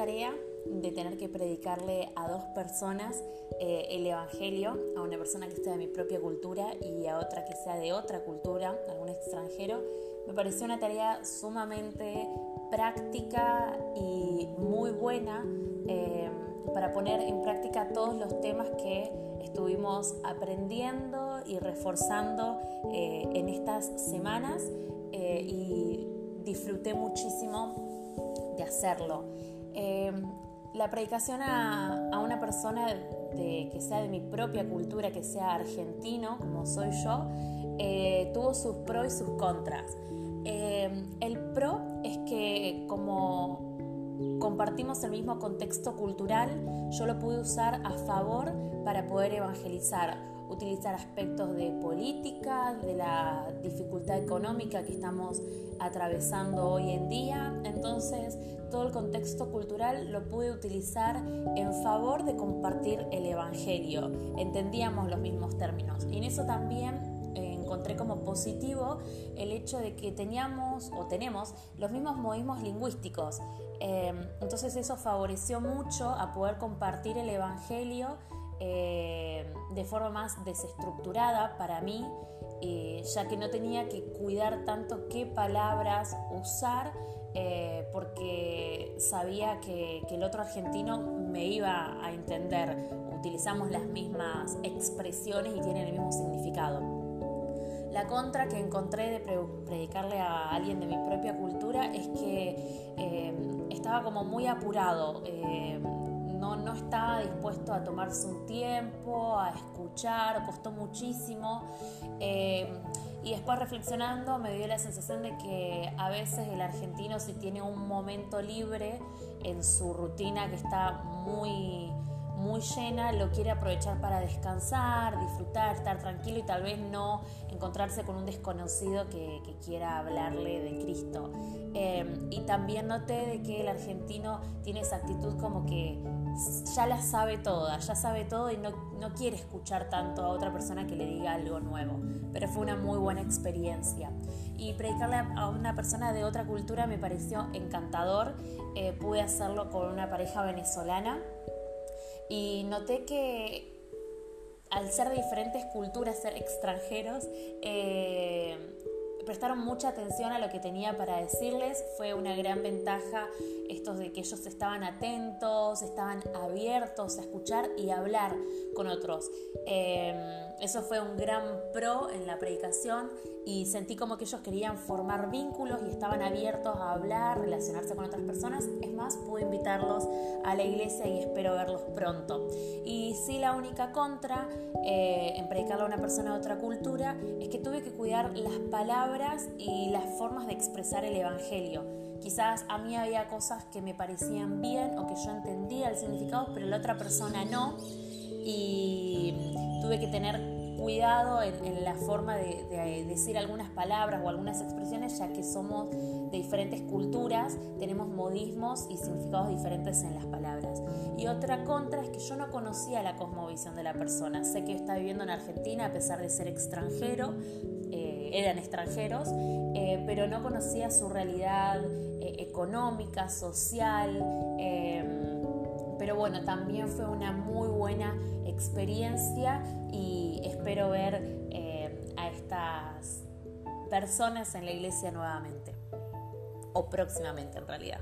tarea de tener que predicarle a dos personas eh, el Evangelio, a una persona que sea de mi propia cultura y a otra que sea de otra cultura, algún extranjero, me pareció una tarea sumamente práctica y muy buena eh, para poner en práctica todos los temas que estuvimos aprendiendo y reforzando eh, en estas semanas y disfruté muchísimo de hacerlo la predicación a, una persona que sea de mi propia cultura, que sea argentino, como soy yo, eh, tuvo sus pros y sus contras. Eh, el pro es que como compartimos el mismo contexto cultural, yo lo pude usar a favor para poder evangelizar, utilizar aspectos de política, de la dificultad económica que estamos atravesando hoy en día. Entonces, todo el contexto cultural lo pude utilizar en favor de compartir el Evangelio. Entendíamos los mismos términos. Y en eso también encontré como positivo el hecho de que teníamos o tenemos los mismos modismos lingüísticos. Eh, entonces eso favoreció mucho a poder compartir el Evangelio eh, de forma más desestructurada para mí, eh, ya que no tenía que cuidar tanto qué palabras usar, eh, porque sabía que el otro argentino me iba a entender. Utilizamos las mismas expresiones y tienen el mismo significado. La contra que encontré de predicarle a alguien de mi propia cultura es que estaba como muy apurado no, estaba dispuesto a tomarse un tiempo, a escuchar, costó muchísimo. Eh, y después reflexionando me dio la sensación de que a veces el argentino si tiene un momento libre en su rutina que está muy muy llena, lo quiere aprovechar para descansar, disfrutar, estar tranquilo y tal vez no encontrarse con un desconocido que, quiera hablarle de Cristo. Eh, y también noté de que el argentino tiene esa actitud como que ya la sabe toda, ya sabe todo y no, no, quiere escuchar tanto a otra persona que le diga algo nuevo. Pero fue una muy buena experiencia. Y predicarle a una persona de otra cultura me pareció encantador. Eh, pude hacerlo con una pareja venezolana y noté que al ser de diferentes culturas, ser extranjeros, eh, prestaron mucha atención a lo que tenía para decirles. Fue una gran ventaja estos de que ellos estaban atentos, estaban abiertos a escuchar y hablar con otros. Em, eso fue un gran pro en la predicación y sentí como que ellos querían formar vínculos y estaban abiertos a hablar, relacionarse con otras personas. Es más, pude invitarlos a la iglesia y espero verlos pronto. Y sí, la única contra eh, en predicarle a una persona de otra cultura es que tuve que cuidar las palabras y las formas de expresar el Evangelio. Quizás a mí había cosas que me parecían bien o que yo entendía el significado, pero la otra persona no. Y tuve que tener cuidado en, la forma de, decir algunas palabras o algunas expresiones, ya que somos de diferentes culturas, tenemos modismos y significados diferentes en las palabras. Y otra contra es que yo no conocía la cosmovisión de la persona. Sé que está viviendo en Argentina a pesar de ser extranjero, eh, eran extranjeros, eh, pero no conocía su realidad eh, económica, social. Pero bueno, también fue una muy buena experiencia y espero ver eh, a estas personas en la iglesia nuevamente o próximamente en realidad.